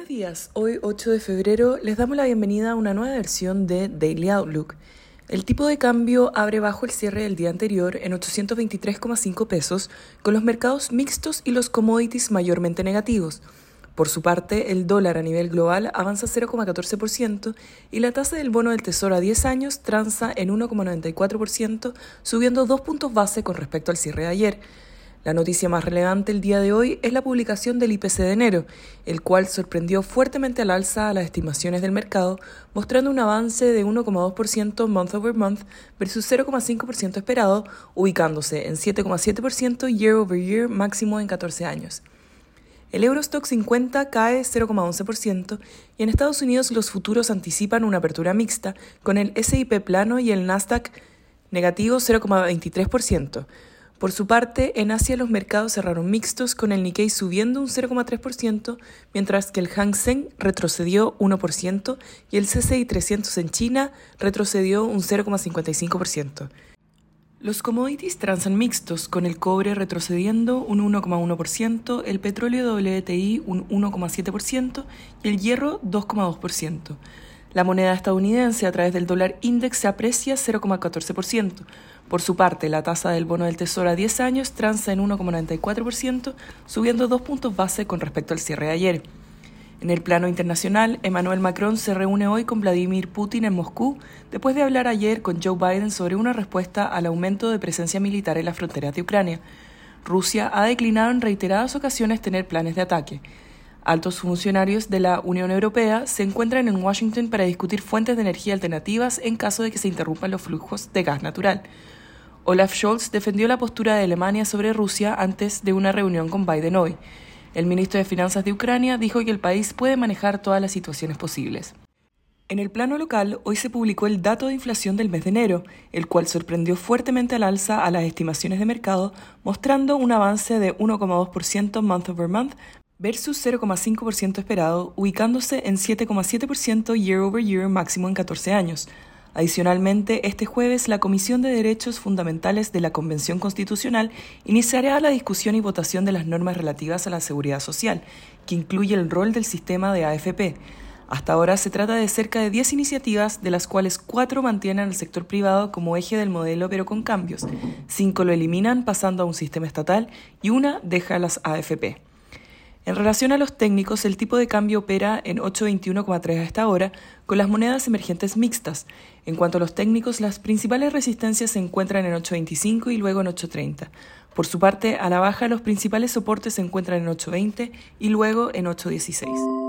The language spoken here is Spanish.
Buenos días, hoy 8 de febrero les damos la bienvenida a una nueva versión de Daily Outlook. El tipo de cambio abre bajo el cierre del día anterior en 823,5 pesos, con los mercados mixtos y los commodities mayormente negativos. Por su parte, el dólar a nivel global avanza 0,14% y la tasa del bono del Tesoro a 10 años transa en 1,94%, subiendo dos puntos base con respecto al cierre de ayer. La noticia más relevante el día de hoy es la publicación del IPC de enero, el cual sorprendió fuertemente al alza a las estimaciones del mercado, mostrando un avance de 1,2% month over month versus 0,5% esperado, ubicándose en 7,7% year over year máximo en 14 años. El Eurostock 50 cae 0,11% y en Estados Unidos los futuros anticipan una apertura mixta con el SIP plano y el Nasdaq negativo 0,23%. Por su parte, en Asia los mercados cerraron mixtos con el Nikkei subiendo un 0,3%, mientras que el Hang Seng retrocedió 1% y el CCI 300 en China retrocedió un 0,55%. Los commodities transan mixtos, con el cobre retrocediendo un 1,1%, el petróleo WTI un 1,7% y el hierro 2,2%. La moneda estadounidense a través del dólar index se aprecia 0,14%. Por su parte, la tasa del bono del Tesoro a 10 años transa en 1,94%, subiendo dos puntos base con respecto al cierre de ayer. En el plano internacional, Emmanuel Macron se reúne hoy con Vladimir Putin en Moscú, después de hablar ayer con Joe Biden sobre una respuesta al aumento de presencia militar en las fronteras de Ucrania. Rusia ha declinado en reiteradas ocasiones tener planes de ataque. Altos funcionarios de la Unión Europea se encuentran en Washington para discutir fuentes de energía alternativas en caso de que se interrumpan los flujos de gas natural. Olaf Scholz defendió la postura de Alemania sobre Rusia antes de una reunión con Biden hoy. El ministro de Finanzas de Ucrania dijo que el país puede manejar todas las situaciones posibles. En el plano local, hoy se publicó el dato de inflación del mes de enero, el cual sorprendió fuertemente al alza a las estimaciones de mercado, mostrando un avance de 1,2% month over month versus 0,5% esperado, ubicándose en 7,7% year over year máximo en 14 años. Adicionalmente, este jueves la Comisión de Derechos Fundamentales de la Convención Constitucional iniciará la discusión y votación de las normas relativas a la seguridad social, que incluye el rol del sistema de AFP. Hasta ahora se trata de cerca de 10 iniciativas, de las cuales 4 mantienen al sector privado como eje del modelo pero con cambios, 5 lo eliminan pasando a un sistema estatal y una deja las AFP. En relación a los técnicos, el tipo de cambio opera en 821,3 a esta hora, con las monedas emergentes mixtas. En cuanto a los técnicos, las principales resistencias se encuentran en 825 y luego en 830. Por su parte, a la baja, los principales soportes se encuentran en 820 y luego en 816.